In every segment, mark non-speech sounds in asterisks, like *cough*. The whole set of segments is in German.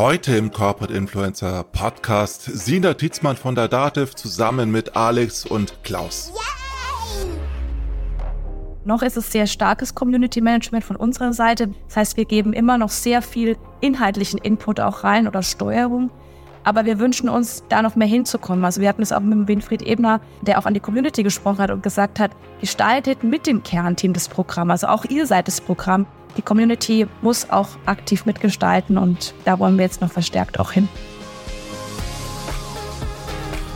Heute im Corporate Influencer Podcast Sina Tietzmann von der Dativ zusammen mit Alex und Klaus. Yay! Noch ist es sehr starkes Community Management von unserer Seite. Das heißt, wir geben immer noch sehr viel inhaltlichen Input auch rein oder Steuerung. Aber wir wünschen uns, da noch mehr hinzukommen. Also wir hatten es auch mit Winfried Ebner, der auch an die Community gesprochen hat und gesagt hat, gestaltet mit dem Kernteam das Programm. Also auch ihr seid das Programm. Die Community muss auch aktiv mitgestalten und da wollen wir jetzt noch verstärkt auch hin.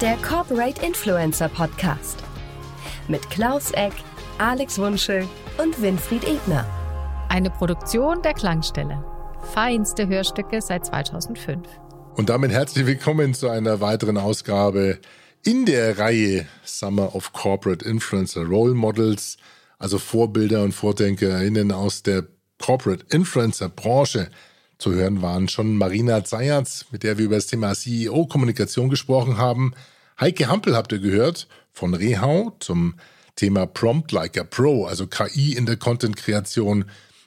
Der Corporate Influencer Podcast mit Klaus Eck, Alex Wunschel und Winfried Ebner. Eine Produktion der Klangstelle. Feinste Hörstücke seit 2005. Und damit herzlich willkommen zu einer weiteren Ausgabe in der Reihe Summer of Corporate Influencer Role Models, also Vorbilder und VordenkerInnen aus der Corporate Influencer Branche. Zu hören waren schon Marina Zayatz, mit der wir über das Thema CEO-Kommunikation gesprochen haben. Heike Hampel habt ihr gehört von Rehau zum Thema Prompt Like a Pro, also KI in der Content-Kreation.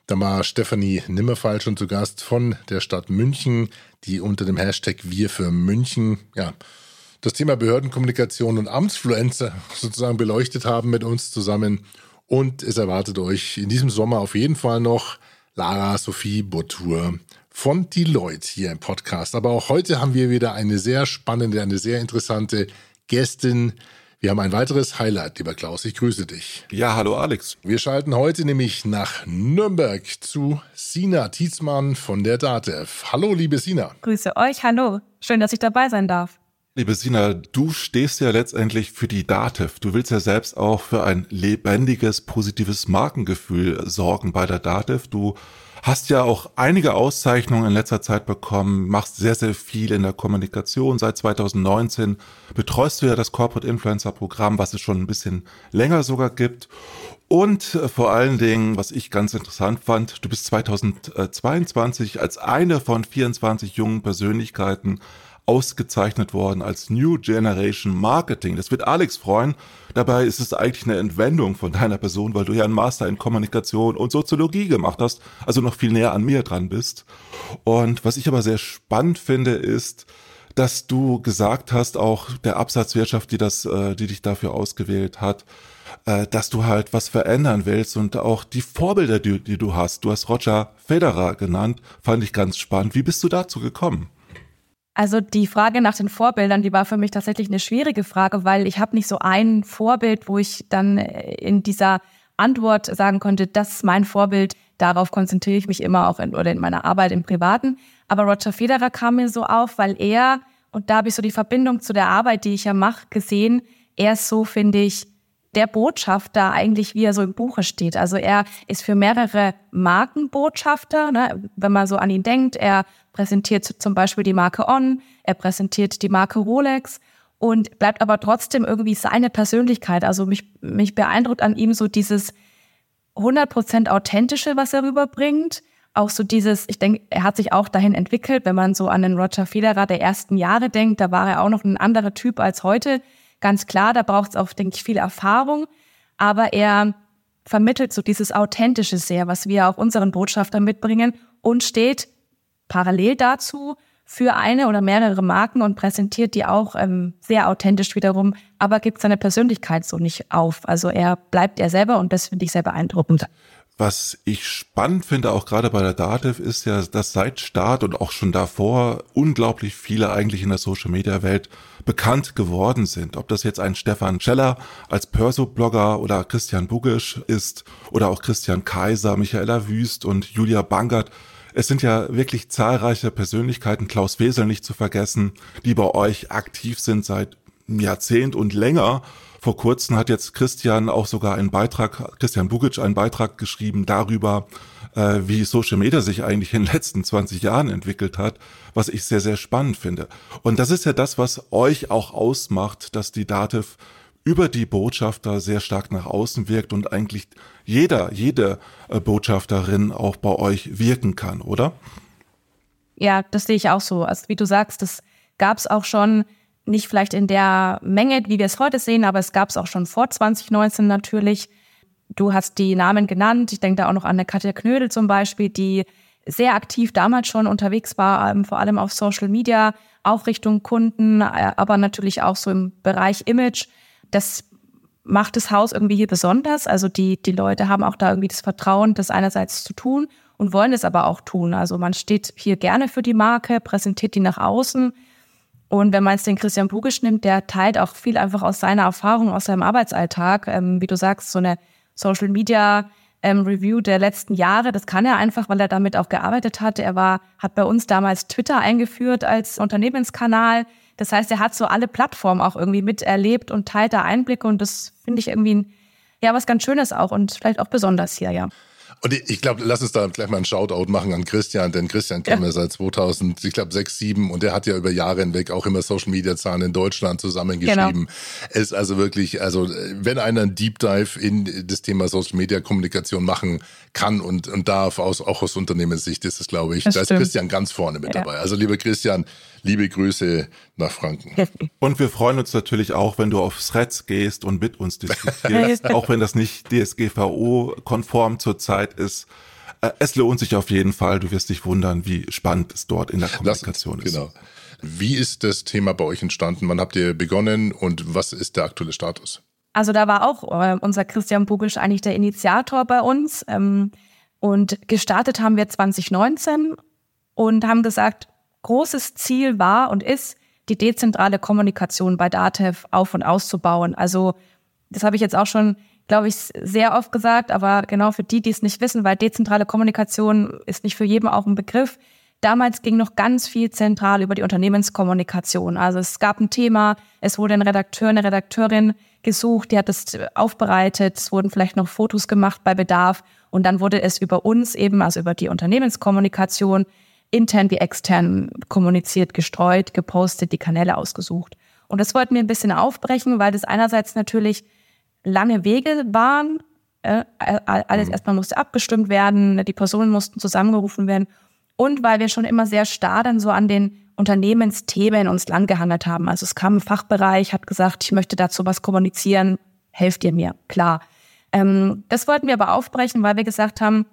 Da war Stefanie Nimmerfall schon zu Gast von der Stadt München, die unter dem Hashtag Wir für München, ja, das Thema Behördenkommunikation und Amtsfluencer *laughs* sozusagen beleuchtet haben mit uns zusammen. Und es erwartet euch in diesem Sommer auf jeden Fall noch Lara Sophie Botur von Deloitte hier im Podcast. Aber auch heute haben wir wieder eine sehr spannende, eine sehr interessante Gästin, wir haben ein weiteres Highlight, lieber Klaus. Ich grüße dich. Ja, hallo Alex. Wir schalten heute nämlich nach Nürnberg zu Sina Tietzmann von der DATEV. Hallo, liebe Sina. Grüße euch, hallo. Schön, dass ich dabei sein darf. Liebe Sina, du stehst ja letztendlich für die DATEV. Du willst ja selbst auch für ein lebendiges, positives Markengefühl sorgen bei der DATEV. Du Hast ja auch einige Auszeichnungen in letzter Zeit bekommen, machst sehr, sehr viel in der Kommunikation. Seit 2019 betreust du ja das Corporate Influencer Programm, was es schon ein bisschen länger sogar gibt. Und äh, vor allen Dingen, was ich ganz interessant fand, du bist 2022 als eine von 24 jungen Persönlichkeiten ausgezeichnet worden als New Generation Marketing. Das wird Alex freuen. Dabei ist es eigentlich eine Entwendung von deiner Person, weil du ja einen Master in Kommunikation und Soziologie gemacht hast, also noch viel näher an mir dran bist. Und was ich aber sehr spannend finde, ist, dass du gesagt hast, auch der Absatzwirtschaft, die das, äh, die dich dafür ausgewählt hat, äh, dass du halt was verändern willst und auch die Vorbilder, die, die du hast. Du hast Roger Federer genannt, fand ich ganz spannend. Wie bist du dazu gekommen? Also die Frage nach den Vorbildern, die war für mich tatsächlich eine schwierige Frage, weil ich habe nicht so ein Vorbild, wo ich dann äh, in dieser Antwort sagen konnte, das ist mein Vorbild, darauf konzentriere ich mich immer auch in, oder in meiner Arbeit im Privaten. Aber Roger Federer kam mir so auf, weil er, und da habe ich so die Verbindung zu der Arbeit, die ich ja mache, gesehen, er ist so, finde ich, der Botschafter eigentlich, wie er so im Buche steht. Also er ist für mehrere Markenbotschafter, ne? wenn man so an ihn denkt. Er präsentiert zum Beispiel die Marke On, er präsentiert die Marke Rolex und bleibt aber trotzdem irgendwie seine Persönlichkeit. Also mich, mich beeindruckt an ihm so dieses 100% authentische, was er rüberbringt. Auch so dieses, ich denke, er hat sich auch dahin entwickelt, wenn man so an den Roger Federer der ersten Jahre denkt, da war er auch noch ein anderer Typ als heute. Ganz klar, da braucht es auch, denke ich, viel Erfahrung. Aber er vermittelt so dieses Authentische sehr, was wir auch unseren Botschaftern mitbringen und steht parallel dazu für eine oder mehrere Marken und präsentiert die auch ähm, sehr authentisch wiederum, aber gibt seine Persönlichkeit so nicht auf. Also er bleibt er selber und das finde ich sehr beeindruckend. Was ich spannend finde, auch gerade bei der Dativ, ist ja, dass seit Start und auch schon davor unglaublich viele eigentlich in der Social Media Welt bekannt geworden sind. Ob das jetzt ein Stefan Scheller als Perso-Blogger oder Christian Bugisch ist oder auch Christian Kaiser, Michaela Wüst und Julia Bangert es sind ja wirklich zahlreiche Persönlichkeiten, Klaus Wesel nicht zu vergessen, die bei euch aktiv sind seit Jahrzehnt und länger. Vor kurzem hat jetzt Christian auch sogar einen Beitrag, Christian Bugic einen Beitrag geschrieben darüber, äh, wie Social Media sich eigentlich in den letzten 20 Jahren entwickelt hat, was ich sehr, sehr spannend finde. Und das ist ja das, was euch auch ausmacht, dass die Dativ über die Botschafter sehr stark nach außen wirkt und eigentlich jeder, jede äh, Botschafterin auch bei euch wirken kann, oder? Ja, das sehe ich auch so. Also wie du sagst, das gab es auch schon nicht vielleicht in der Menge, wie wir es heute sehen, aber es gab es auch schon vor 2019 natürlich. Du hast die Namen genannt. Ich denke da auch noch an Katja Knödel zum Beispiel, die sehr aktiv damals schon unterwegs war, ähm, vor allem auf Social Media, auch Richtung Kunden, äh, aber natürlich auch so im Bereich Image. Das macht das Haus irgendwie hier besonders. Also die, die Leute haben auch da irgendwie das Vertrauen, das einerseits zu tun und wollen es aber auch tun. Also man steht hier gerne für die Marke, präsentiert die nach außen. Und wenn man jetzt den Christian Bugisch nimmt, der teilt auch viel einfach aus seiner Erfahrung, aus seinem Arbeitsalltag. Ähm, wie du sagst, so eine Social Media ähm, Review der letzten Jahre. Das kann er einfach, weil er damit auch gearbeitet hat. Er war, hat bei uns damals Twitter eingeführt als Unternehmenskanal. Das heißt, er hat so alle Plattformen auch irgendwie miterlebt und teilt da Einblicke und das finde ich irgendwie ein, ja, was ganz Schönes auch und vielleicht auch besonders hier, ja. Und ich glaube, lass uns da gleich mal einen Shoutout machen an Christian, denn Christian kennen ja. wir seit 2000, ich glaube 6, 7 und der hat ja über Jahre hinweg auch immer Social Media Zahlen in Deutschland zusammengeschrieben. Genau. Es ist also wirklich, also wenn einer einen Deep Dive in das Thema Social Media Kommunikation machen kann und, und darf, aus, auch aus Unternehmenssicht ist es, glaube ich, das da stimmt. ist Christian ganz vorne mit ja. dabei. Also lieber Christian, liebe Grüße nach Franken. *laughs* Und wir freuen uns natürlich auch, wenn du auf Threads gehst und mit uns diskutierst, *laughs* auch wenn das nicht DSGVO-konform zurzeit ist. Äh, es lohnt sich auf jeden Fall. Du wirst dich wundern, wie spannend es dort in der Kommunikation das, ist. Genau. Wie ist das Thema bei euch entstanden? Wann habt ihr begonnen und was ist der aktuelle Status? Also da war auch äh, unser Christian Bugisch eigentlich der Initiator bei uns. Ähm, und gestartet haben wir 2019 und haben gesagt, großes Ziel war und ist, die dezentrale Kommunikation bei DATEV auf und auszubauen. Also das habe ich jetzt auch schon, glaube ich, sehr oft gesagt, aber genau für die, die es nicht wissen, weil dezentrale Kommunikation ist nicht für jeden auch ein Begriff. Damals ging noch ganz viel zentral über die Unternehmenskommunikation. Also es gab ein Thema, es wurde ein Redakteur, eine Redakteurin gesucht, die hat das aufbereitet, es wurden vielleicht noch Fotos gemacht bei Bedarf und dann wurde es über uns eben, also über die Unternehmenskommunikation, intern wie extern kommuniziert, gestreut, gepostet, die Kanäle ausgesucht. Und das wollten wir ein bisschen aufbrechen, weil das einerseits natürlich lange Wege waren. Äh, alles mhm. erstmal musste abgestimmt werden, die Personen mussten zusammengerufen werden. Und weil wir schon immer sehr starr dann so an den Unternehmensthemen uns lang gehandelt haben. Also es kam ein Fachbereich, hat gesagt, ich möchte dazu was kommunizieren, helft ihr mir, klar. Ähm, das wollten wir aber aufbrechen, weil wir gesagt haben,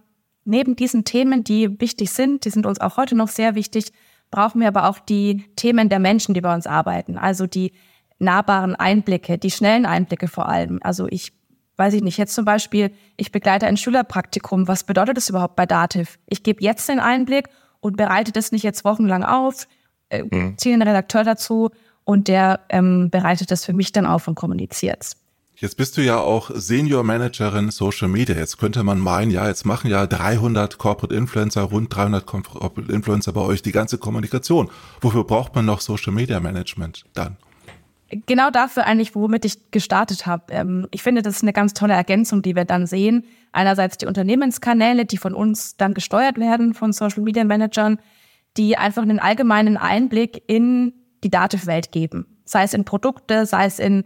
neben diesen Themen, die wichtig sind, die sind uns auch heute noch sehr wichtig, brauchen wir aber auch die Themen der Menschen, die bei uns arbeiten. Also die nahbaren Einblicke, die schnellen Einblicke vor allem. Also ich weiß ich nicht, jetzt zum Beispiel, ich begleite ein Schülerpraktikum. Was bedeutet das überhaupt bei Dativ? Ich gebe jetzt den Einblick und bereite das nicht jetzt wochenlang auf, äh, mhm. ziehe einen Redakteur dazu und der ähm, bereitet das für mich dann auf und kommuniziert es. Jetzt bist du ja auch Senior Managerin Social Media. Jetzt könnte man meinen, ja, jetzt machen ja 300 Corporate Influencer, rund 300 Corporate Influencer bei euch die ganze Kommunikation. Wofür braucht man noch Social Media Management dann? Genau dafür eigentlich, womit ich gestartet habe. Ähm, ich finde, das ist eine ganz tolle Ergänzung, die wir dann sehen. Einerseits die Unternehmenskanäle, die von uns dann gesteuert werden, von Social Media Managern, die einfach einen allgemeinen Einblick in die Datenwelt geben. Sei es in Produkte, sei es in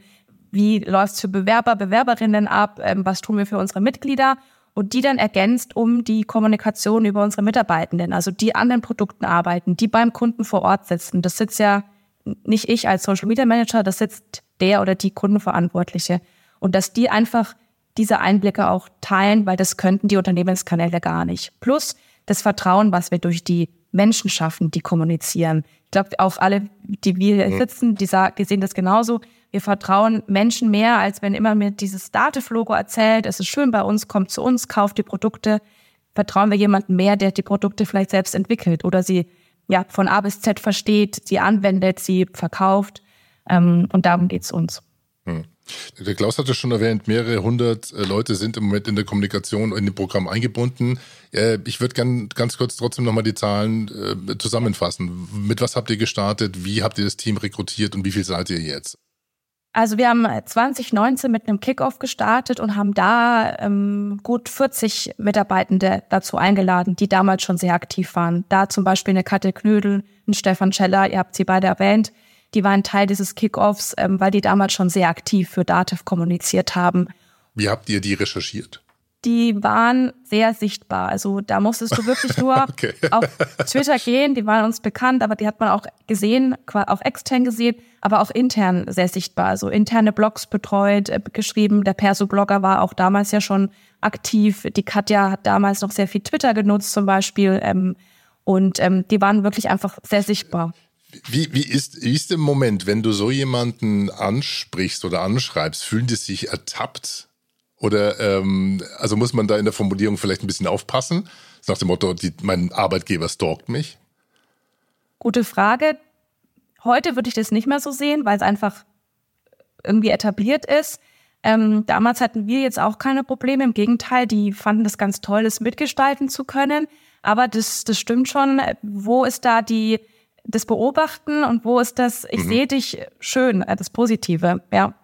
wie läuft es für Bewerber, Bewerberinnen ab, ähm, was tun wir für unsere Mitglieder und die dann ergänzt um die Kommunikation über unsere Mitarbeitenden, also die an den Produkten arbeiten, die beim Kunden vor Ort sitzen. Das sitzt ja nicht ich als Social Media Manager, das sitzt der oder die Kundenverantwortliche. Und dass die einfach diese Einblicke auch teilen, weil das könnten die Unternehmenskanäle gar nicht. Plus das Vertrauen, was wir durch die Menschen schaffen, die kommunizieren. Ich glaube, auch alle, die wir hier sitzen, die, sagen, die sehen das genauso. Wir vertrauen Menschen mehr, als wenn immer mir dieses Dativ-Logo erzählt, es ist schön bei uns, kommt zu uns, kauft die Produkte. Vertrauen wir jemandem mehr, der die Produkte vielleicht selbst entwickelt oder sie ja von A bis Z versteht, sie anwendet, sie verkauft. Ähm, und darum geht's uns. Hm. Der Klaus hatte schon erwähnt, mehrere hundert äh, Leute sind im Moment in der Kommunikation in dem Programm eingebunden. Äh, ich würde gerne ganz kurz trotzdem nochmal die Zahlen äh, zusammenfassen. Mit was habt ihr gestartet? Wie habt ihr das Team rekrutiert und wie viel seid ihr jetzt? Also wir haben 2019 mit einem Kickoff gestartet und haben da ähm, gut 40 Mitarbeitende dazu eingeladen, die damals schon sehr aktiv waren. Da zum Beispiel eine Katja Knödel, ein Stefan Scheller, ihr habt sie beide erwähnt, die waren Teil dieses Kickoffs, ähm, weil die damals schon sehr aktiv für Dativ kommuniziert haben. Wie habt ihr die recherchiert? Die waren sehr sichtbar. Also da musstest du wirklich nur *laughs* okay. auf Twitter gehen, die waren uns bekannt, aber die hat man auch gesehen, auch extern gesehen, aber auch intern sehr sichtbar. Also interne Blogs betreut, äh, geschrieben. Der Perso-Blogger war auch damals ja schon aktiv. Die Katja hat damals noch sehr viel Twitter genutzt zum Beispiel. Ähm, und ähm, die waren wirklich einfach sehr sichtbar. Wie, wie, ist, wie ist im Moment, wenn du so jemanden ansprichst oder anschreibst, fühlen die sich ertappt? Oder ähm, also muss man da in der Formulierung vielleicht ein bisschen aufpassen? Nach dem Motto, die, mein Arbeitgeber stalkt mich? Gute Frage. Heute würde ich das nicht mehr so sehen, weil es einfach irgendwie etabliert ist. Ähm, damals hatten wir jetzt auch keine Probleme. Im Gegenteil, die fanden das ganz toll, das mitgestalten zu können. Aber das, das stimmt schon. Wo ist da die, das Beobachten und wo ist das, ich mhm. sehe dich schön, äh, das Positive, ja.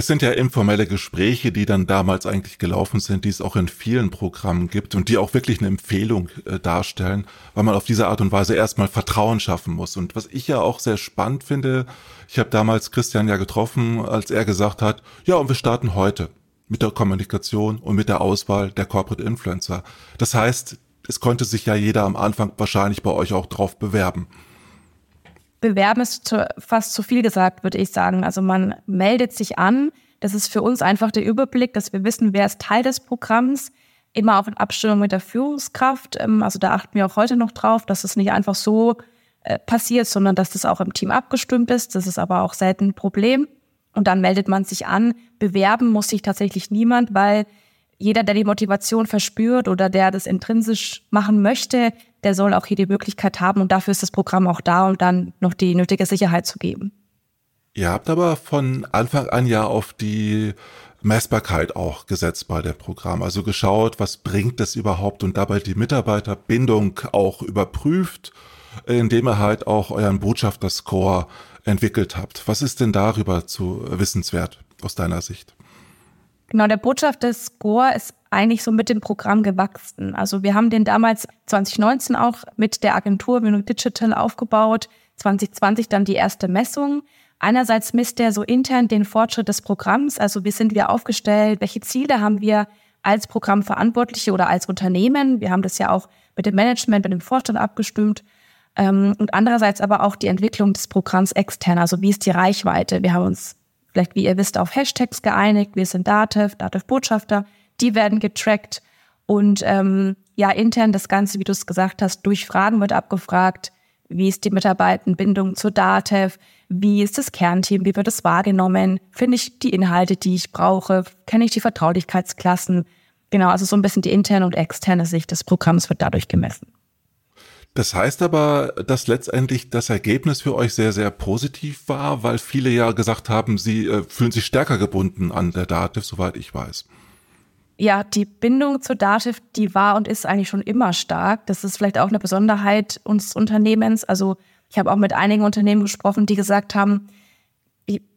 Es sind ja informelle Gespräche, die dann damals eigentlich gelaufen sind, die es auch in vielen Programmen gibt und die auch wirklich eine Empfehlung äh, darstellen, weil man auf diese Art und Weise erstmal Vertrauen schaffen muss. Und was ich ja auch sehr spannend finde, ich habe damals Christian ja getroffen, als er gesagt hat, ja, und wir starten heute mit der Kommunikation und mit der Auswahl der Corporate Influencer. Das heißt, es konnte sich ja jeder am Anfang wahrscheinlich bei euch auch drauf bewerben. Bewerben ist zu, fast zu viel gesagt, würde ich sagen. Also man meldet sich an. Das ist für uns einfach der Überblick, dass wir wissen, wer ist Teil des Programms. Immer auch in Abstimmung mit der Führungskraft. Ähm, also da achten wir auch heute noch drauf, dass es nicht einfach so äh, passiert, sondern dass das auch im Team abgestimmt ist. Das ist aber auch selten ein Problem. Und dann meldet man sich an. Bewerben muss sich tatsächlich niemand, weil jeder, der die Motivation verspürt oder der das intrinsisch machen möchte, der soll auch hier die Möglichkeit haben und dafür ist das Programm auch da, um dann noch die nötige Sicherheit zu geben. Ihr habt aber von Anfang an ja auf die Messbarkeit auch gesetzt bei dem Programm. Also geschaut, was bringt das überhaupt und dabei die Mitarbeiterbindung auch überprüft, indem ihr halt auch euren Botschafter-Score entwickelt habt. Was ist denn darüber zu wissenswert aus deiner Sicht? Genau, der Botschafter-Score ist eigentlich so mit dem Programm gewachsen. Also wir haben den damals 2019 auch mit der Agentur Vinuk Digital aufgebaut, 2020 dann die erste Messung. Einerseits misst der so intern den Fortschritt des Programms, also wie sind wir aufgestellt, welche Ziele haben wir als Programmverantwortliche oder als Unternehmen. Wir haben das ja auch mit dem Management, mit dem Vorstand abgestimmt. Ähm, und andererseits aber auch die Entwicklung des Programms extern, also wie ist die Reichweite. Wir haben uns vielleicht, wie ihr wisst, auf Hashtags geeinigt. Wir sind Datev, Datev-Botschafter. Die werden getrackt. Und ähm, ja, intern das Ganze, wie du es gesagt hast, durch Fragen wird abgefragt. Wie ist die Mitarbeitendenbindung zur Datev? Wie ist das Kernteam? Wie wird es wahrgenommen? Finde ich die Inhalte, die ich brauche? Kenne ich die Vertraulichkeitsklassen? Genau, also so ein bisschen die interne und externe Sicht des Programms wird dadurch gemessen. Das heißt aber, dass letztendlich das Ergebnis für euch sehr, sehr positiv war, weil viele ja gesagt haben, sie äh, fühlen sich stärker gebunden an der Dativ, soweit ich weiß. Ja, die Bindung zur Dativ, die war und ist eigentlich schon immer stark. Das ist vielleicht auch eine Besonderheit unseres Unternehmens. Also ich habe auch mit einigen Unternehmen gesprochen, die gesagt haben,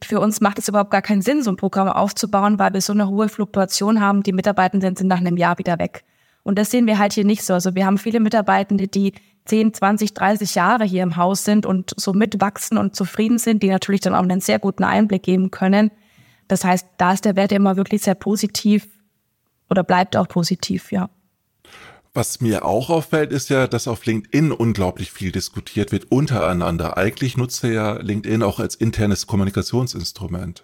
für uns macht es überhaupt gar keinen Sinn, so ein Programm aufzubauen, weil wir so eine hohe Fluktuation haben. Die Mitarbeitenden sind nach einem Jahr wieder weg. Und das sehen wir halt hier nicht so. Also wir haben viele Mitarbeitende, die 10, 20, 30 Jahre hier im Haus sind und so mitwachsen und zufrieden sind, die natürlich dann auch einen sehr guten Einblick geben können. Das heißt, da ist der Wert immer wirklich sehr positiv oder bleibt auch positiv, ja. Was mir auch auffällt, ist ja, dass auf LinkedIn unglaublich viel diskutiert wird untereinander. Eigentlich nutzt er ja LinkedIn auch als internes Kommunikationsinstrument.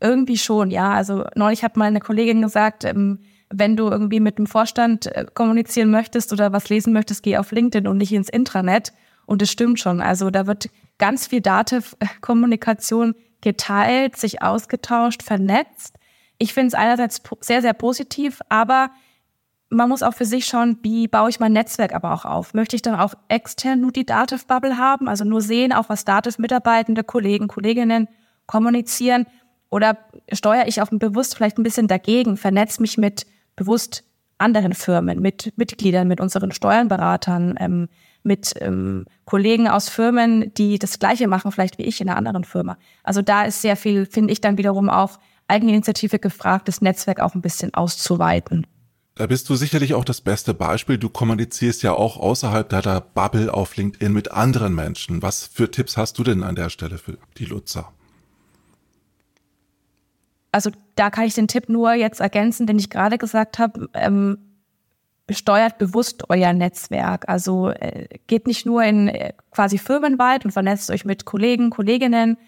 Irgendwie schon, ja. Also neulich hat mal eine Kollegin gesagt, ähm, wenn du irgendwie mit dem Vorstand äh, kommunizieren möchtest oder was lesen möchtest, geh auf LinkedIn und nicht ins Intranet. Und es stimmt schon. Also da wird ganz viel Dativ-Kommunikation *laughs* geteilt, sich ausgetauscht, vernetzt. Ich finde es einerseits sehr, sehr positiv, aber man muss auch für sich schauen, wie baue ich mein Netzwerk aber auch auf. Möchte ich dann auch extern nur die Dativ-Bubble haben, also nur sehen, auch was Dativ-Mitarbeitende, Kollegen, Kolleginnen kommunizieren? Oder steuere ich auch bewusst vielleicht ein bisschen dagegen, vernetze mich mit bewusst anderen Firmen, mit Mitgliedern, mit unseren Steuernberatern, ähm, mit ähm, Kollegen aus Firmen, die das Gleiche machen, vielleicht wie ich in einer anderen Firma. Also da ist sehr viel, finde ich dann wiederum auch Eigeninitiative gefragt, das Netzwerk auch ein bisschen auszuweiten. Da bist du sicherlich auch das beste Beispiel. Du kommunizierst ja auch außerhalb deiner Bubble auf LinkedIn mit anderen Menschen. Was für Tipps hast du denn an der Stelle für die Nutzer? Also da kann ich den Tipp nur jetzt ergänzen, den ich gerade gesagt habe. Ähm, steuert bewusst euer Netzwerk. Also äh, geht nicht nur in äh, quasi firmenweit und vernetzt euch mit Kollegen, Kolleginnen,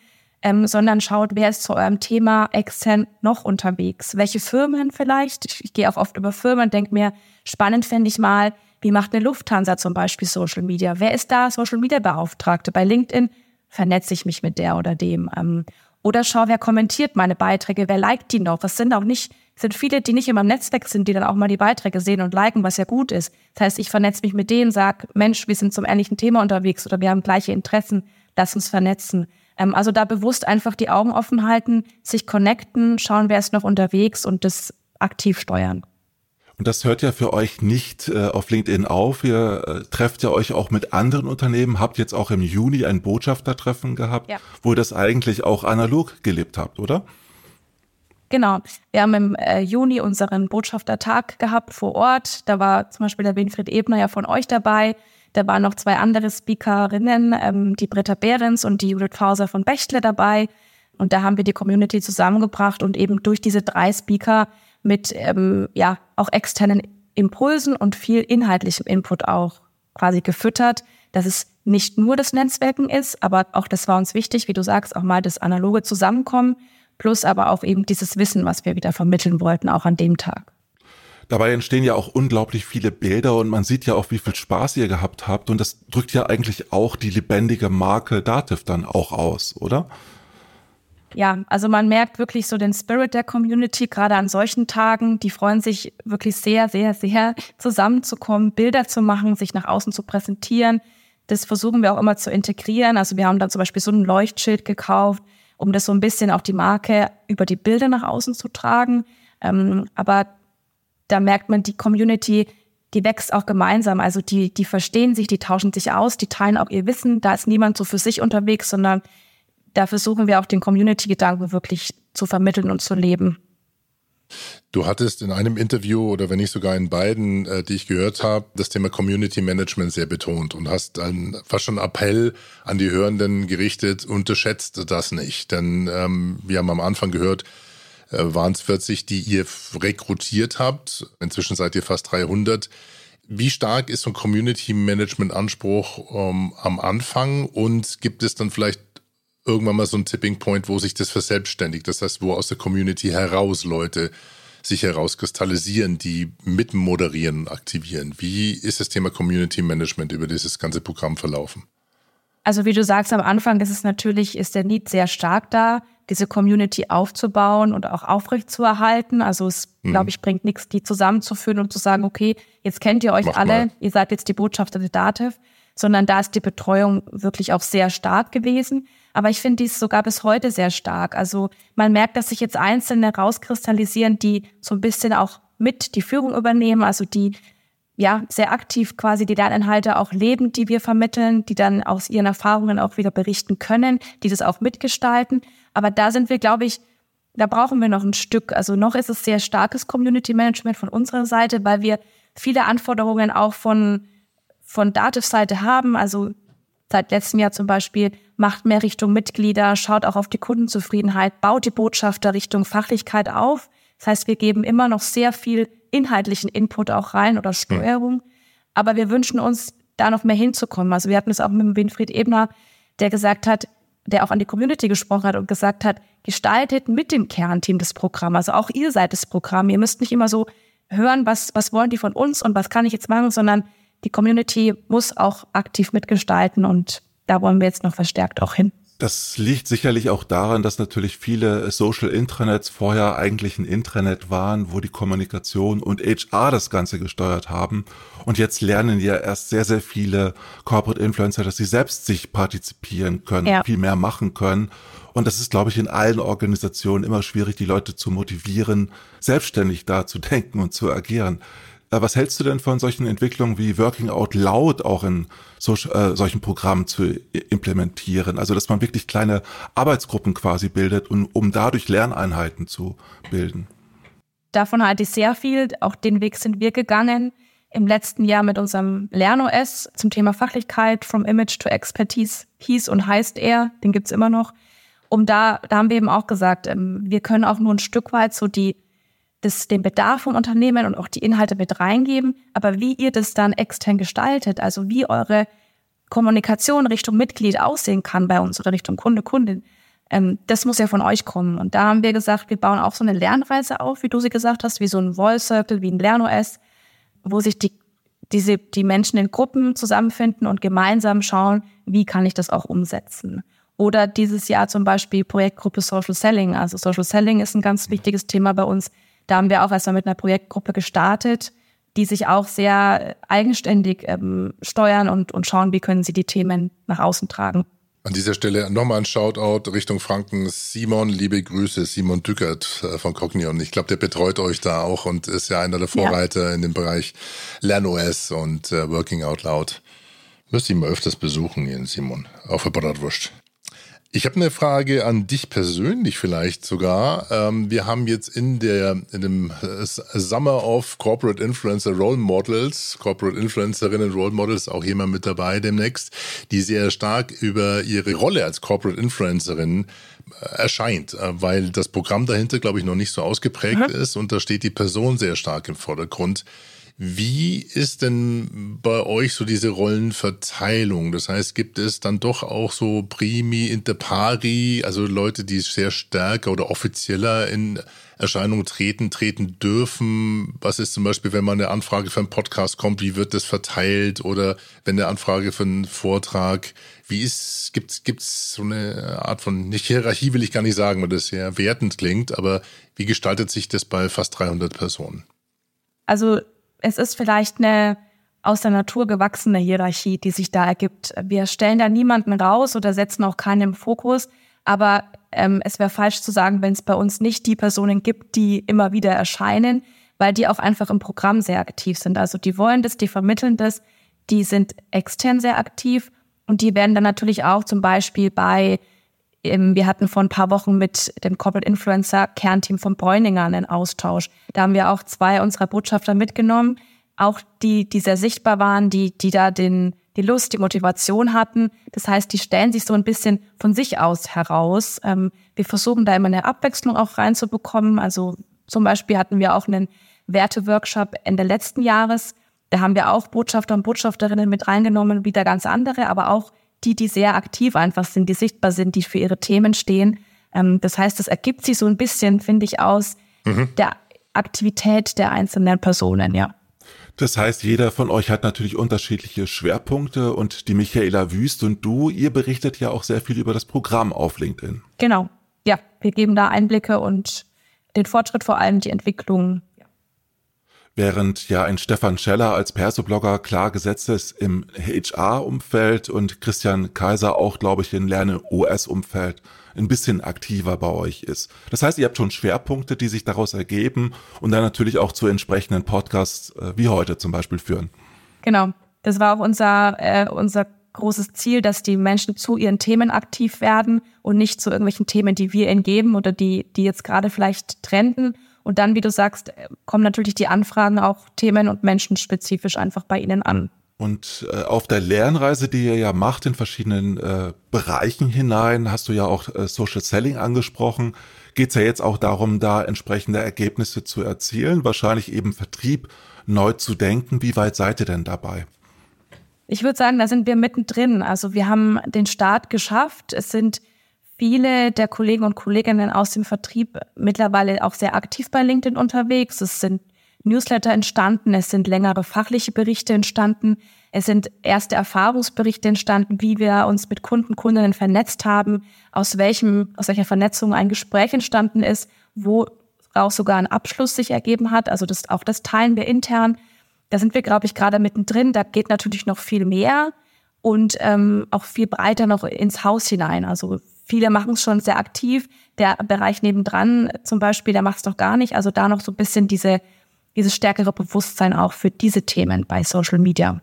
ähm, sondern schaut, wer ist zu eurem Thema extern noch unterwegs. Welche Firmen vielleicht? Ich, ich gehe auch oft über Firmen und denke mir, spannend fände ich mal, wie macht eine Lufthansa zum Beispiel Social Media? Wer ist da Social Media Beauftragte? Bei LinkedIn vernetze ich mich mit der oder dem. Ähm, oder schau, wer kommentiert meine Beiträge, wer liked die noch. Das sind auch nicht, sind viele, die nicht in meinem Netzwerk sind, die dann auch mal die Beiträge sehen und liken, was ja gut ist. Das heißt, ich vernetze mich mit denen, sag, Mensch, wir sind zum ähnlichen Thema unterwegs oder wir haben gleiche Interessen, lass uns vernetzen. Ähm, also da bewusst einfach die Augen offen halten, sich connecten, schauen, wer ist noch unterwegs und das aktiv steuern. Und das hört ja für euch nicht äh, auf LinkedIn auf. Ihr äh, trefft ja euch auch mit anderen Unternehmen, habt jetzt auch im Juni ein Botschaftertreffen gehabt, ja. wo ihr das eigentlich auch analog gelebt habt, oder? Genau. Wir haben im äh, Juni unseren Botschaftertag gehabt vor Ort. Da war zum Beispiel der Winfried Ebner ja von euch dabei. Da waren noch zwei andere Speakerinnen, ähm, die Britta Behrens und die Judith Fauser von Bechtle dabei. Und da haben wir die Community zusammengebracht und eben durch diese drei Speaker mit ähm, ja auch externen Impulsen und viel inhaltlichem Input auch quasi gefüttert, dass es nicht nur das Netzwerken ist, aber auch das war uns wichtig, wie du sagst, auch mal das analoge Zusammenkommen, plus aber auch eben dieses Wissen, was wir wieder vermitteln wollten, auch an dem Tag. Dabei entstehen ja auch unglaublich viele Bilder und man sieht ja auch, wie viel Spaß ihr gehabt habt und das drückt ja eigentlich auch die lebendige Marke Dativ dann auch aus, oder? Ja, also man merkt wirklich so den Spirit der Community, gerade an solchen Tagen. Die freuen sich wirklich sehr, sehr, sehr zusammenzukommen, Bilder zu machen, sich nach außen zu präsentieren. Das versuchen wir auch immer zu integrieren. Also wir haben dann zum Beispiel so ein Leuchtschild gekauft, um das so ein bisschen auch die Marke über die Bilder nach außen zu tragen. Ähm, aber da merkt man, die Community, die wächst auch gemeinsam. Also die, die verstehen sich, die tauschen sich aus, die teilen auch ihr Wissen. Da ist niemand so für sich unterwegs, sondern da versuchen wir auch den Community-Gedanken wirklich zu vermitteln und zu leben. Du hattest in einem Interview oder wenn nicht sogar in beiden, äh, die ich gehört habe, das Thema Community Management sehr betont und hast einen, fast schon Appell an die Hörenden gerichtet, unterschätzt das nicht. Denn ähm, wir haben am Anfang gehört, äh, waren es 40, die ihr rekrutiert habt. Inzwischen seid ihr fast 300. Wie stark ist so ein Community Management Anspruch ähm, am Anfang und gibt es dann vielleicht irgendwann mal so ein Tipping Point, wo sich das verselbstständigt. Das heißt, wo aus der Community heraus Leute sich herauskristallisieren, die mitmoderieren aktivieren. Wie ist das Thema Community Management über dieses ganze Programm verlaufen? Also wie du sagst, am Anfang ist es natürlich, ist der Need sehr stark da, diese Community aufzubauen und auch aufrechtzuerhalten. Also es, mhm. glaube ich, bringt nichts, die zusammenzuführen und zu sagen, okay, jetzt kennt ihr euch Mach alle, mal. ihr seid jetzt die Botschafter der Dativ, sondern da ist die Betreuung wirklich auch sehr stark gewesen. Aber ich finde dies sogar bis heute sehr stark. Also man merkt, dass sich jetzt Einzelne rauskristallisieren, die so ein bisschen auch mit die Führung übernehmen, also die ja sehr aktiv quasi die Lerninhalte auch leben, die wir vermitteln, die dann aus ihren Erfahrungen auch wieder berichten können, die das auch mitgestalten. Aber da sind wir, glaube ich, da brauchen wir noch ein Stück. Also noch ist es sehr starkes Community Management von unserer Seite, weil wir viele Anforderungen auch von, von Dativ-Seite haben. Also seit letztem Jahr zum Beispiel macht mehr Richtung Mitglieder, schaut auch auf die Kundenzufriedenheit, baut die Botschafter Richtung Fachlichkeit auf. Das heißt, wir geben immer noch sehr viel inhaltlichen Input auch rein oder Steuerung. Aber wir wünschen uns, da noch mehr hinzukommen. Also wir hatten es auch mit Winfried Ebner, der gesagt hat, der auch an die Community gesprochen hat und gesagt hat, gestaltet mit dem Kernteam das Programm. Also auch ihr seid das Programm. Ihr müsst nicht immer so hören, was, was wollen die von uns und was kann ich jetzt machen, sondern die Community muss auch aktiv mitgestalten und da wollen wir jetzt noch verstärkt auch hin. Das liegt sicherlich auch daran, dass natürlich viele Social Intranets vorher eigentlich ein Intranet waren, wo die Kommunikation und HR das Ganze gesteuert haben. Und jetzt lernen ja erst sehr, sehr viele Corporate Influencer, dass sie selbst sich partizipieren können, ja. viel mehr machen können. Und das ist, glaube ich, in allen Organisationen immer schwierig, die Leute zu motivieren, selbstständig da zu denken und zu agieren. Äh, was hältst du denn von solchen Entwicklungen wie Working Out Loud auch in so, äh, solchen Programmen zu implementieren? Also, dass man wirklich kleine Arbeitsgruppen quasi bildet, um, um dadurch Lerneinheiten zu bilden. Davon halte ich sehr viel. Auch den Weg sind wir gegangen im letzten Jahr mit unserem LernOS zum Thema Fachlichkeit, From Image to Expertise hieß und heißt er, den gibt's immer noch. um da, da haben wir eben auch gesagt, ähm, wir können auch nur ein Stück weit so die, das, den Bedarf von Unternehmen und auch die Inhalte mit reingeben, aber wie ihr das dann extern gestaltet, also wie eure Kommunikation Richtung Mitglied aussehen kann bei uns oder Richtung Kunde, Kundin, ähm, das muss ja von euch kommen. Und da haben wir gesagt, wir bauen auch so eine Lernreise auf, wie du sie gesagt hast, wie so ein Voice Circle, wie ein LernOS, wo sich die, diese, die Menschen in Gruppen zusammenfinden und gemeinsam schauen, wie kann ich das auch umsetzen. Oder dieses Jahr zum Beispiel Projektgruppe Social Selling. Also Social Selling ist ein ganz wichtiges Thema bei uns. Da haben wir auch erstmal mit einer Projektgruppe gestartet, die sich auch sehr eigenständig ähm, steuern und, und schauen, wie können sie die Themen nach außen tragen. An dieser Stelle nochmal ein Shoutout Richtung Franken. Simon, liebe Grüße, Simon Dückert äh, von Cognion. Ich glaube, der betreut euch da auch und ist ja einer der Vorreiter ja. in dem Bereich LernOS und äh, Working Out Loud. Müsste ich mal öfters besuchen, Ihren Simon. Auf der Bratwurst. Ich habe eine Frage an dich persönlich vielleicht sogar. Ähm, wir haben jetzt in der in dem äh, Summer of Corporate Influencer Role Models, Corporate Influencerinnen Role Models, auch jemand mit dabei demnächst, die sehr stark über ihre Rolle als Corporate Influencerin äh, erscheint, äh, weil das Programm dahinter, glaube ich, noch nicht so ausgeprägt mhm. ist und da steht die Person sehr stark im Vordergrund. Wie ist denn bei euch so diese Rollenverteilung? Das heißt, gibt es dann doch auch so Primi, Inter pari, also Leute, die sehr stärker oder offizieller in Erscheinung treten, treten dürfen? Was ist zum Beispiel, wenn man eine Anfrage für einen Podcast kommt, wie wird das verteilt? Oder wenn eine Anfrage für einen Vortrag, wie ist, gibt's, gibt's so eine Art von, nicht Hierarchie will ich gar nicht sagen, weil das sehr wertend klingt, aber wie gestaltet sich das bei fast 300 Personen? Also es ist vielleicht eine aus der Natur gewachsene Hierarchie, die sich da ergibt. Wir stellen da niemanden raus oder setzen auch keinen im Fokus, aber ähm, es wäre falsch zu sagen, wenn es bei uns nicht die Personen gibt, die immer wieder erscheinen, weil die auch einfach im Programm sehr aktiv sind. Also die wollen das, die vermitteln das, die sind extern sehr aktiv und die werden dann natürlich auch zum Beispiel bei wir hatten vor ein paar Wochen mit dem Corporate Influencer Kernteam von Bräuninger einen Austausch. Da haben wir auch zwei unserer Botschafter mitgenommen, auch die, die sehr sichtbar waren, die, die da den, die Lust, die Motivation hatten. Das heißt, die stellen sich so ein bisschen von sich aus heraus. Ähm, wir versuchen da immer eine Abwechslung auch reinzubekommen. Also zum Beispiel hatten wir auch einen Werteworkshop Ende letzten Jahres. Da haben wir auch Botschafter und Botschafterinnen mit reingenommen, wieder ganz andere, aber auch die, die sehr aktiv einfach sind, die sichtbar sind, die für ihre Themen stehen. Ähm, das heißt, es ergibt sich so ein bisschen, finde ich, aus mhm. der Aktivität der einzelnen Personen, ja. Das heißt, jeder von euch hat natürlich unterschiedliche Schwerpunkte und die Michaela Wüst und du, ihr berichtet ja auch sehr viel über das Programm auf LinkedIn. Genau. Ja, wir geben da Einblicke und den Fortschritt, vor allem die Entwicklung Während ja ein Stefan Scheller als Perso-Blogger klar gesetzt ist im HR-Umfeld und Christian Kaiser auch, glaube ich, in Lerne-OS-Umfeld ein bisschen aktiver bei euch ist. Das heißt, ihr habt schon Schwerpunkte, die sich daraus ergeben und dann natürlich auch zu entsprechenden Podcasts äh, wie heute zum Beispiel führen. Genau. Das war auch unser, äh, unser großes Ziel, dass die Menschen zu ihren Themen aktiv werden und nicht zu irgendwelchen Themen, die wir ihnen geben oder die, die jetzt gerade vielleicht trenden und dann, wie du sagst, kommen natürlich die Anfragen auch themen- und menschenspezifisch einfach bei Ihnen an. Und äh, auf der Lernreise, die ihr ja macht in verschiedenen äh, Bereichen hinein, hast du ja auch äh, Social Selling angesprochen, geht es ja jetzt auch darum, da entsprechende Ergebnisse zu erzielen, wahrscheinlich eben Vertrieb neu zu denken. Wie weit seid ihr denn dabei? Ich würde sagen, da sind wir mittendrin. Also wir haben den Start geschafft. Es sind viele der Kollegen und Kolleginnen aus dem Vertrieb mittlerweile auch sehr aktiv bei LinkedIn unterwegs. Es sind Newsletter entstanden, es sind längere fachliche Berichte entstanden, es sind erste Erfahrungsberichte entstanden, wie wir uns mit Kunden, Kundinnen vernetzt haben, aus welchem, aus welcher Vernetzung ein Gespräch entstanden ist, wo auch sogar ein Abschluss sich ergeben hat. Also das, auch das teilen wir intern. Da sind wir, glaube ich, gerade mittendrin. Da geht natürlich noch viel mehr und ähm, auch viel breiter noch ins Haus hinein. Also Viele machen es schon sehr aktiv. Der Bereich nebendran zum Beispiel, der macht es doch gar nicht. Also da noch so ein bisschen diese, dieses stärkere Bewusstsein auch für diese Themen bei Social Media.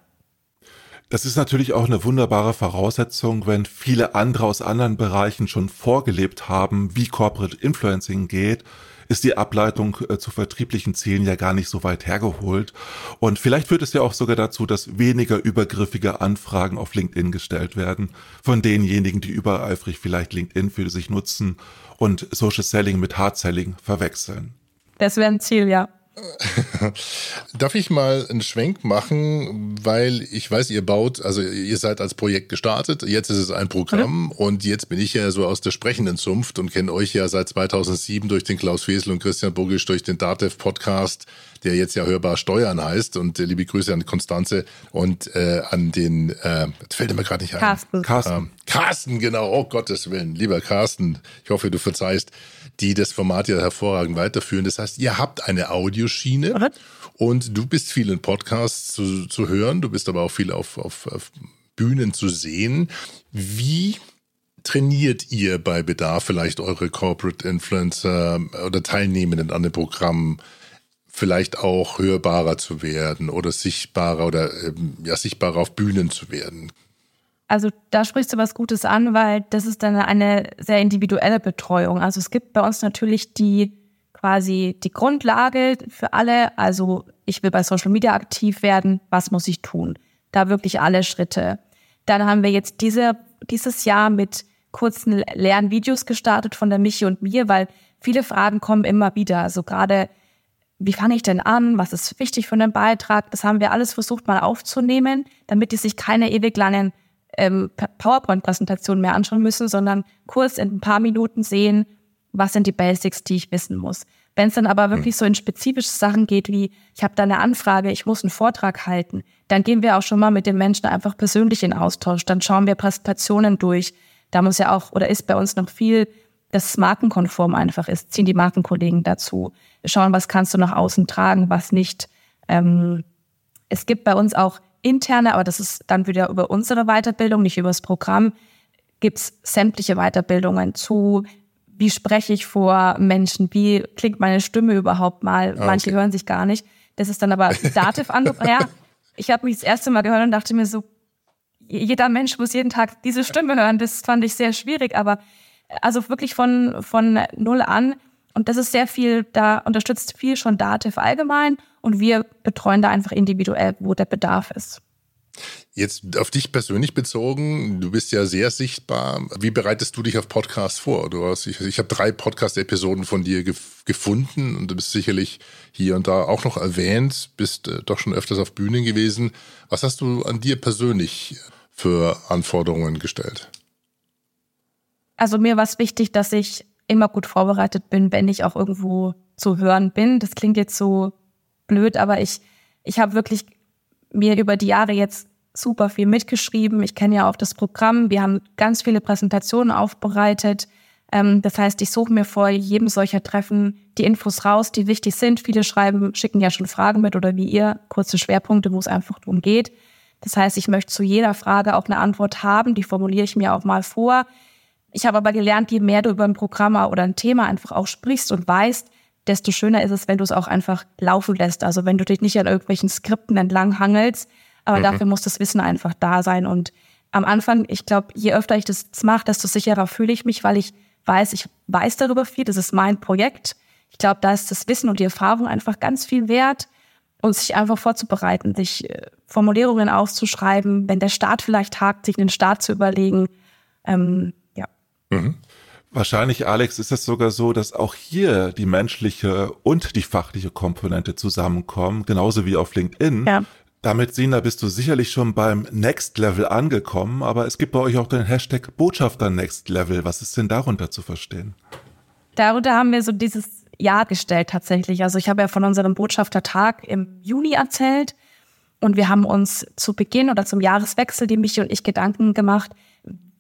Das ist natürlich auch eine wunderbare Voraussetzung, wenn viele andere aus anderen Bereichen schon vorgelebt haben, wie Corporate Influencing geht, ist die Ableitung äh, zu vertrieblichen Zielen ja gar nicht so weit hergeholt. Und vielleicht führt es ja auch sogar dazu, dass weniger übergriffige Anfragen auf LinkedIn gestellt werden von denjenigen, die übereifrig vielleicht LinkedIn für sich nutzen und Social Selling mit Hard Selling verwechseln. Das wäre ein Ziel, ja. *laughs* Darf ich mal einen Schwenk machen, weil ich weiß, ihr baut, also ihr seid als Projekt gestartet, jetzt ist es ein Programm ja. und jetzt bin ich ja so aus der sprechenden Zunft und kenne euch ja seit 2007 durch den Klaus Wesel und Christian Bogisch durch den DATEV Podcast, der jetzt ja hörbar Steuern heißt und äh, liebe Grüße an Konstanze und äh, an den, äh, das fällt mir gerade nicht ein. Carsten. Carsten. Ähm, Carsten, genau, oh Gottes Willen, lieber Carsten, ich hoffe, du verzeihst die das Format ja hervorragend weiterführen. Das heißt, ihr habt eine Audioschiene okay. und du bist viel in Podcasts zu, zu hören, du bist aber auch viel auf, auf, auf Bühnen zu sehen. Wie trainiert ihr bei Bedarf vielleicht eure Corporate Influencer oder Teilnehmenden an dem Programm? vielleicht auch hörbarer zu werden oder sichtbarer oder ähm, ja sichtbarer auf Bühnen zu werden. Also da sprichst du was Gutes an, weil das ist dann eine sehr individuelle Betreuung. Also es gibt bei uns natürlich die quasi die Grundlage für alle. Also ich will bei Social Media aktiv werden. Was muss ich tun? Da wirklich alle Schritte. Dann haben wir jetzt diese, dieses Jahr mit kurzen Lernvideos gestartet von der Michi und mir, weil viele Fragen kommen immer wieder. Also gerade, wie fange ich denn an? Was ist wichtig für einen Beitrag? Das haben wir alles versucht mal aufzunehmen, damit die sich keine ewig langen ähm, PowerPoint-Präsentation mehr anschauen müssen, sondern kurz in ein paar Minuten sehen, was sind die Basics, die ich wissen muss. Wenn es dann aber wirklich hm. so in spezifische Sachen geht, wie ich habe da eine Anfrage, ich muss einen Vortrag halten, dann gehen wir auch schon mal mit den Menschen einfach persönlich in Austausch. Dann schauen wir Präsentationen durch. Da muss ja auch oder ist bei uns noch viel, dass es markenkonform einfach ist. Ziehen die Markenkollegen dazu. Schauen, was kannst du nach außen tragen, was nicht. Ähm, es gibt bei uns auch interne, aber das ist dann wieder über unsere Weiterbildung, nicht über das Programm, gibt es sämtliche Weiterbildungen zu, wie spreche ich vor Menschen, wie klingt meine Stimme überhaupt mal. Ah, okay. Manche hören sich gar nicht. Das ist dann aber Dativ an. *laughs* ja, ich habe mich das erste Mal gehört und dachte mir so, jeder Mensch muss jeden Tag diese Stimme hören. Das fand ich sehr schwierig, aber also wirklich von, von null an. Und das ist sehr viel, da unterstützt viel schon Dativ allgemein und wir betreuen da einfach individuell, wo der Bedarf ist. Jetzt auf dich persönlich bezogen, du bist ja sehr sichtbar. Wie bereitest du dich auf Podcasts vor? Du hast, ich, ich habe drei Podcast-Episoden von dir gef gefunden und du bist sicherlich hier und da auch noch erwähnt, bist äh, doch schon öfters auf Bühnen gewesen. Was hast du an dir persönlich für Anforderungen gestellt? Also mir war es wichtig, dass ich immer gut vorbereitet bin, wenn ich auch irgendwo zu hören bin. Das klingt jetzt so blöd, aber ich, ich habe wirklich mir über die Jahre jetzt super viel mitgeschrieben. Ich kenne ja auch das Programm. Wir haben ganz viele Präsentationen aufbereitet. Ähm, das heißt, ich suche mir vor jedem solcher Treffen die Infos raus, die wichtig sind. Viele schreiben, schicken ja schon Fragen mit oder wie ihr, kurze Schwerpunkte, wo es einfach darum geht. Das heißt, ich möchte zu jeder Frage auch eine Antwort haben. Die formuliere ich mir auch mal vor. Ich habe aber gelernt, je mehr du über ein Programm oder ein Thema einfach auch sprichst und weißt, desto schöner ist es, wenn du es auch einfach laufen lässt. Also wenn du dich nicht an irgendwelchen Skripten entlang hangelst, aber mhm. dafür muss das Wissen einfach da sein. Und am Anfang, ich glaube, je öfter ich das mache, desto sicherer fühle ich mich, weil ich weiß, ich weiß darüber viel. Das ist mein Projekt. Ich glaube, da ist das Wissen und die Erfahrung einfach ganz viel wert und sich einfach vorzubereiten, sich äh, Formulierungen auszuschreiben, wenn der Start vielleicht hakt, sich einen Start zu überlegen. Ähm, ja. Mhm. Wahrscheinlich, Alex, ist es sogar so, dass auch hier die menschliche und die fachliche Komponente zusammenkommen, genauso wie auf LinkedIn. Ja. Damit, Sina, bist du sicherlich schon beim Next Level angekommen, aber es gibt bei euch auch den Hashtag Botschafter Next Level. Was ist denn darunter zu verstehen? Darunter haben wir so dieses Jahr gestellt tatsächlich. Also ich habe ja von unserem Botschaftertag im Juni erzählt und wir haben uns zu Beginn oder zum Jahreswechsel, die Michi und ich Gedanken gemacht,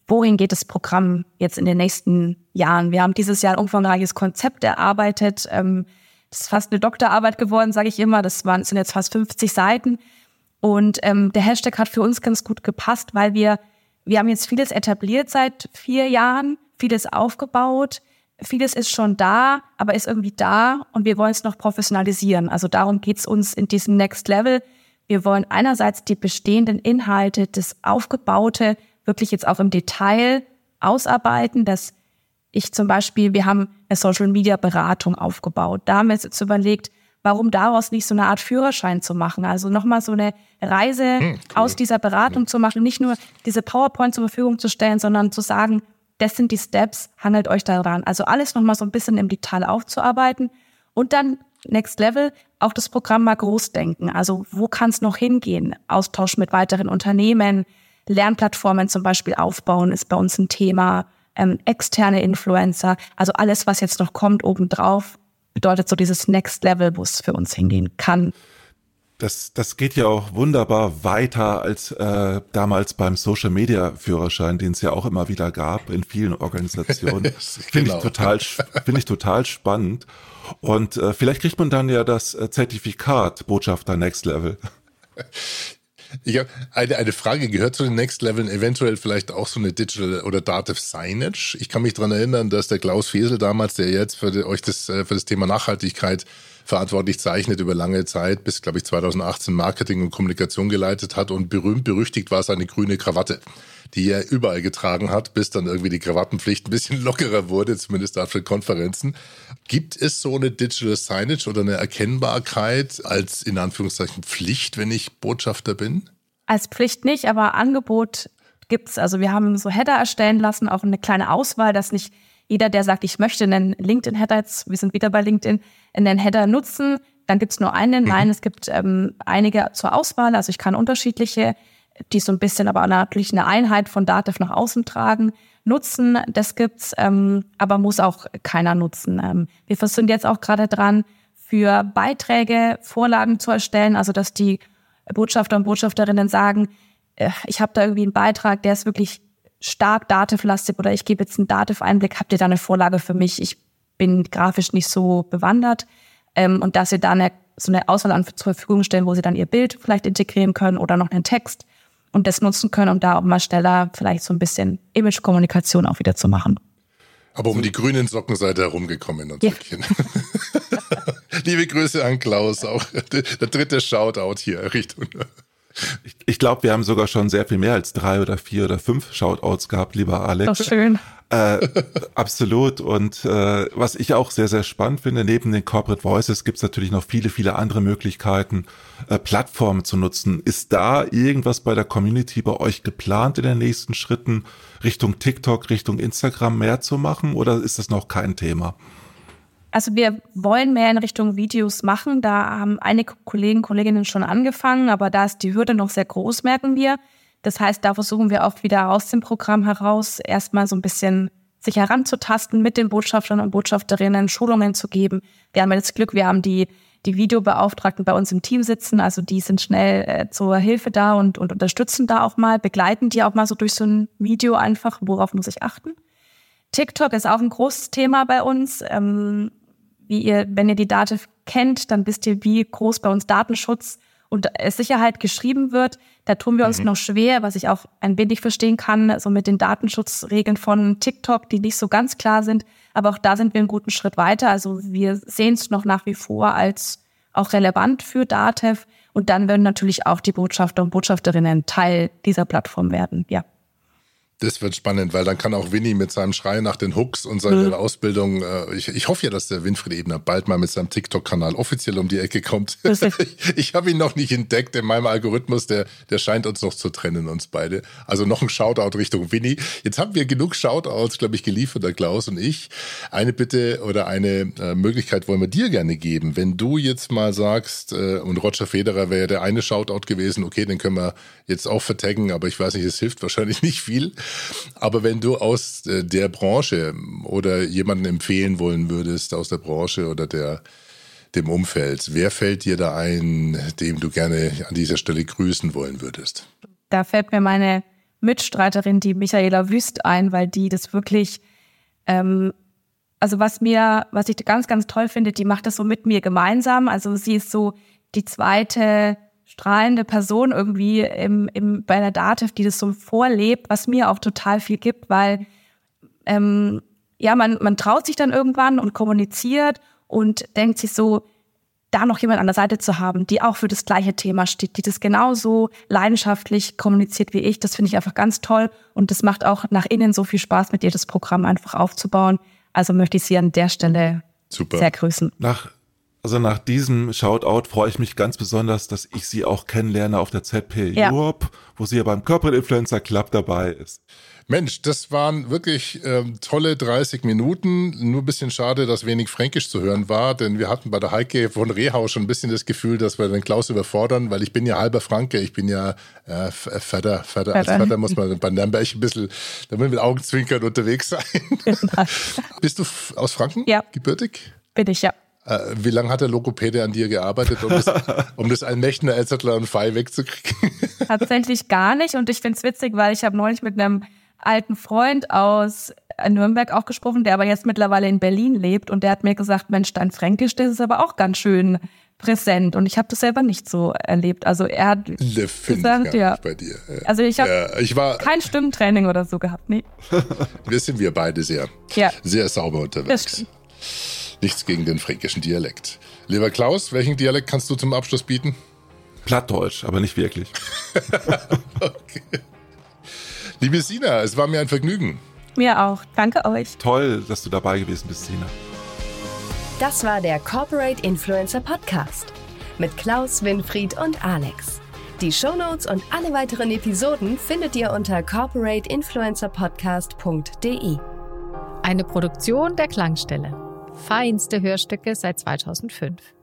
wohin geht das Programm jetzt in den nächsten Jahren? Wir haben dieses Jahr ein umfangreiches Konzept erarbeitet. Ähm, das ist fast eine Doktorarbeit geworden, sage ich immer. Das waren, sind jetzt fast 50 Seiten. Und ähm, der Hashtag hat für uns ganz gut gepasst, weil wir, wir haben jetzt vieles etabliert seit vier Jahren, vieles aufgebaut, vieles ist schon da, aber ist irgendwie da und wir wollen es noch professionalisieren. Also darum geht's uns in diesem Next Level. Wir wollen einerseits die bestehenden Inhalte, das Aufgebaute wirklich jetzt auch im Detail ausarbeiten, dass ich zum Beispiel, wir haben eine Social Media Beratung aufgebaut. Da haben wir jetzt überlegt, warum daraus nicht so eine Art Führerschein zu machen? Also nochmal so eine Reise hm, cool. aus dieser Beratung hm. zu machen, nicht nur diese PowerPoint zur Verfügung zu stellen, sondern zu sagen, das sind die Steps, handelt euch daran. Also alles nochmal so ein bisschen im Detail aufzuarbeiten und dann Next Level auch das Programm mal groß denken. Also wo kann es noch hingehen? Austausch mit weiteren Unternehmen, Lernplattformen zum Beispiel aufbauen ist bei uns ein Thema, ähm, externe Influencer, also alles, was jetzt noch kommt obendrauf, bedeutet so dieses Next Level, wo es für uns hingehen kann. Das, das geht ja auch wunderbar weiter als äh, damals beim Social Media Führerschein, den es ja auch immer wieder gab in vielen Organisationen. *laughs* Finde genau. ich total, finde ich total spannend. Und äh, vielleicht kriegt man dann ja das äh, Zertifikat Botschafter Next Level. *laughs* Ich habe eine, eine Frage gehört zu den Next Leveln, eventuell vielleicht auch so eine Digital oder Dative Signage. Ich kann mich dran erinnern, dass der Klaus Fesel damals, der jetzt für die, euch das, äh, für das Thema Nachhaltigkeit verantwortlich zeichnet über lange Zeit, bis, glaube ich, 2018 Marketing und Kommunikation geleitet hat und berühmt berüchtigt war seine grüne Krawatte die er überall getragen hat, bis dann irgendwie die Krawattenpflicht ein bisschen lockerer wurde, zumindest auf den Konferenzen. Gibt es so eine Digital Signage oder eine Erkennbarkeit als in Anführungszeichen Pflicht, wenn ich Botschafter bin? Als Pflicht nicht, aber Angebot gibt's. Also wir haben so Header erstellen lassen, auch eine kleine Auswahl, dass nicht jeder, der sagt, ich möchte einen LinkedIn-Header, jetzt, wir sind wieder bei LinkedIn, einen Header nutzen, dann gibt's nur einen. Mhm. Nein, es gibt ähm, einige zur Auswahl. Also ich kann unterschiedliche die so ein bisschen aber natürlich eine Einheit von Dativ nach außen tragen, nutzen. Das gibt's, ähm, aber muss auch keiner nutzen. Ähm, wir versuchen jetzt auch gerade dran, für Beiträge Vorlagen zu erstellen, also dass die Botschafter und Botschafterinnen sagen, äh, ich habe da irgendwie einen Beitrag, der ist wirklich stark Dativ-lastig oder ich gebe jetzt einen Dativ-Einblick, habt ihr da eine Vorlage für mich? Ich bin grafisch nicht so bewandert. Ähm, und dass sie da eine, so eine Auswahl an, zur Verfügung stellen, wo sie dann ihr Bild vielleicht integrieren können oder noch einen Text und das nutzen können, um da auch mal schneller vielleicht so ein bisschen Image-Kommunikation auch wieder zu machen. Aber um die grünen Socken seid ihr herumgekommen und ja. *laughs* Liebe Grüße an Klaus, auch der dritte Shoutout hier Richtung. Ich, ich glaube, wir haben sogar schon sehr viel mehr als drei oder vier oder fünf Shoutouts gehabt, lieber Alex. Doch schön. Äh, absolut. Und äh, was ich auch sehr, sehr spannend finde, neben den Corporate Voices gibt es natürlich noch viele, viele andere Möglichkeiten, äh, Plattformen zu nutzen. Ist da irgendwas bei der Community bei euch geplant in den nächsten Schritten, Richtung TikTok, Richtung Instagram mehr zu machen oder ist das noch kein Thema? Also wir wollen mehr in Richtung Videos machen. Da haben einige Kollegen, Kolleginnen schon angefangen, aber da ist die Hürde noch sehr groß, merken wir. Das heißt, da versuchen wir oft wieder aus dem Programm heraus erstmal so ein bisschen sich heranzutasten, mit den Botschaftern und Botschafterinnen Schulungen zu geben. Wir haben jetzt Glück, wir haben die, die Videobeauftragten bei uns im Team sitzen, also die sind schnell äh, zur Hilfe da und, und unterstützen da auch mal, begleiten die auch mal so durch so ein Video einfach, worauf muss ich achten. TikTok ist auch ein großes Thema bei uns. Ähm, wie ihr, wenn ihr die Daten kennt, dann wisst ihr, wie groß bei uns Datenschutz und Sicherheit geschrieben wird. Da tun wir uns mhm. noch schwer, was ich auch ein wenig verstehen kann, so mit den Datenschutzregeln von TikTok, die nicht so ganz klar sind. Aber auch da sind wir einen guten Schritt weiter. Also wir sehen es noch nach wie vor als auch relevant für DATEV. Und dann werden natürlich auch die Botschafter und Botschafterinnen Teil dieser Plattform werden. Ja. Das wird spannend, weil dann kann auch Winnie mit seinem Schrei nach den Hooks und seiner mhm. Ausbildung, äh, ich, ich hoffe ja, dass der Winfried Ebner bald mal mit seinem TikTok-Kanal offiziell um die Ecke kommt. ich *laughs* ich habe ihn noch nicht entdeckt in meinem Algorithmus, der, der scheint uns noch zu trennen, uns beide. Also noch ein Shoutout Richtung Winnie. Jetzt haben wir genug Shoutouts, glaube ich, geliefert, der Klaus und ich. Eine Bitte oder eine äh, Möglichkeit wollen wir dir gerne geben. Wenn du jetzt mal sagst, äh, und Roger Federer wäre der eine Shoutout gewesen, okay, den können wir jetzt auch vertaggen, aber ich weiß nicht, es hilft wahrscheinlich nicht viel. Aber wenn du aus äh, der Branche oder jemanden empfehlen wollen würdest aus der Branche oder der dem Umfeld, wer fällt dir da ein, dem du gerne an dieser Stelle grüßen wollen würdest? Da fällt mir meine Mitstreiterin, die Michaela Wüst, ein, weil die das wirklich, ähm, also was mir, was ich ganz, ganz toll finde, die macht das so mit mir gemeinsam. Also sie ist so die zweite strahlende Person irgendwie im, im, bei der Dativ, die das so vorlebt, was mir auch total viel gibt, weil ähm, ja, man, man traut sich dann irgendwann und kommuniziert und denkt sich so, da noch jemand an der Seite zu haben, die auch für das gleiche Thema steht, die das genauso leidenschaftlich kommuniziert wie ich, das finde ich einfach ganz toll und das macht auch nach innen so viel Spaß, mit dir das Programm einfach aufzubauen. Also möchte ich Sie an der Stelle Super. sehr grüßen. Nach also nach diesem Shoutout freue ich mich ganz besonders, dass ich sie auch kennenlerne auf der ZP ja. Europe, wo sie ja beim Corporate Influencer Club dabei ist. Mensch, das waren wirklich ähm, tolle 30 Minuten. Nur ein bisschen schade, dass wenig Fränkisch zu hören war, denn wir hatten bei der Heike von Rehau schon ein bisschen das Gefühl, dass wir den Klaus überfordern, weil ich bin ja halber Franke, ich bin ja äh, Vater, Vater, als Vater muss man bei Nürnberg ein bisschen, da mit Augenzwinkern unterwegs sein. *laughs* Bist du aus Franken? Ja. Gebürtig? Bin ich, ja. Äh, wie lange hat der Logopäde an dir gearbeitet, um das, *laughs* um das Allmächtner Elzettler und Fei wegzukriegen? *laughs* Tatsächlich gar nicht. Und ich finde es witzig, weil ich habe neulich mit einem alten Freund aus Nürnberg auch gesprochen, der aber jetzt mittlerweile in Berlin lebt und der hat mir gesagt, Mensch, dein Fränkisch, das ist aber auch ganz schön präsent und ich habe das selber nicht so erlebt. Also er hat gesagt, ja. bei dir. Also ich habe ja, ich kein Stimmtraining oder so gehabt, nee. *laughs* wir sind wir beide sehr, ja. sehr sauber unterwegs. Nichts gegen den fränkischen Dialekt. Lieber Klaus, welchen Dialekt kannst du zum Abschluss bieten? Plattdeutsch, aber nicht wirklich. *laughs* okay. Liebe Sina, es war mir ein Vergnügen. Mir auch. Danke euch. Toll, dass du dabei gewesen bist, Sina. Das war der Corporate Influencer Podcast mit Klaus, Winfried und Alex. Die Shownotes und alle weiteren Episoden findet ihr unter corporateinfluencerpodcast.de. Eine Produktion der Klangstelle. Feinste Hörstücke seit 2005.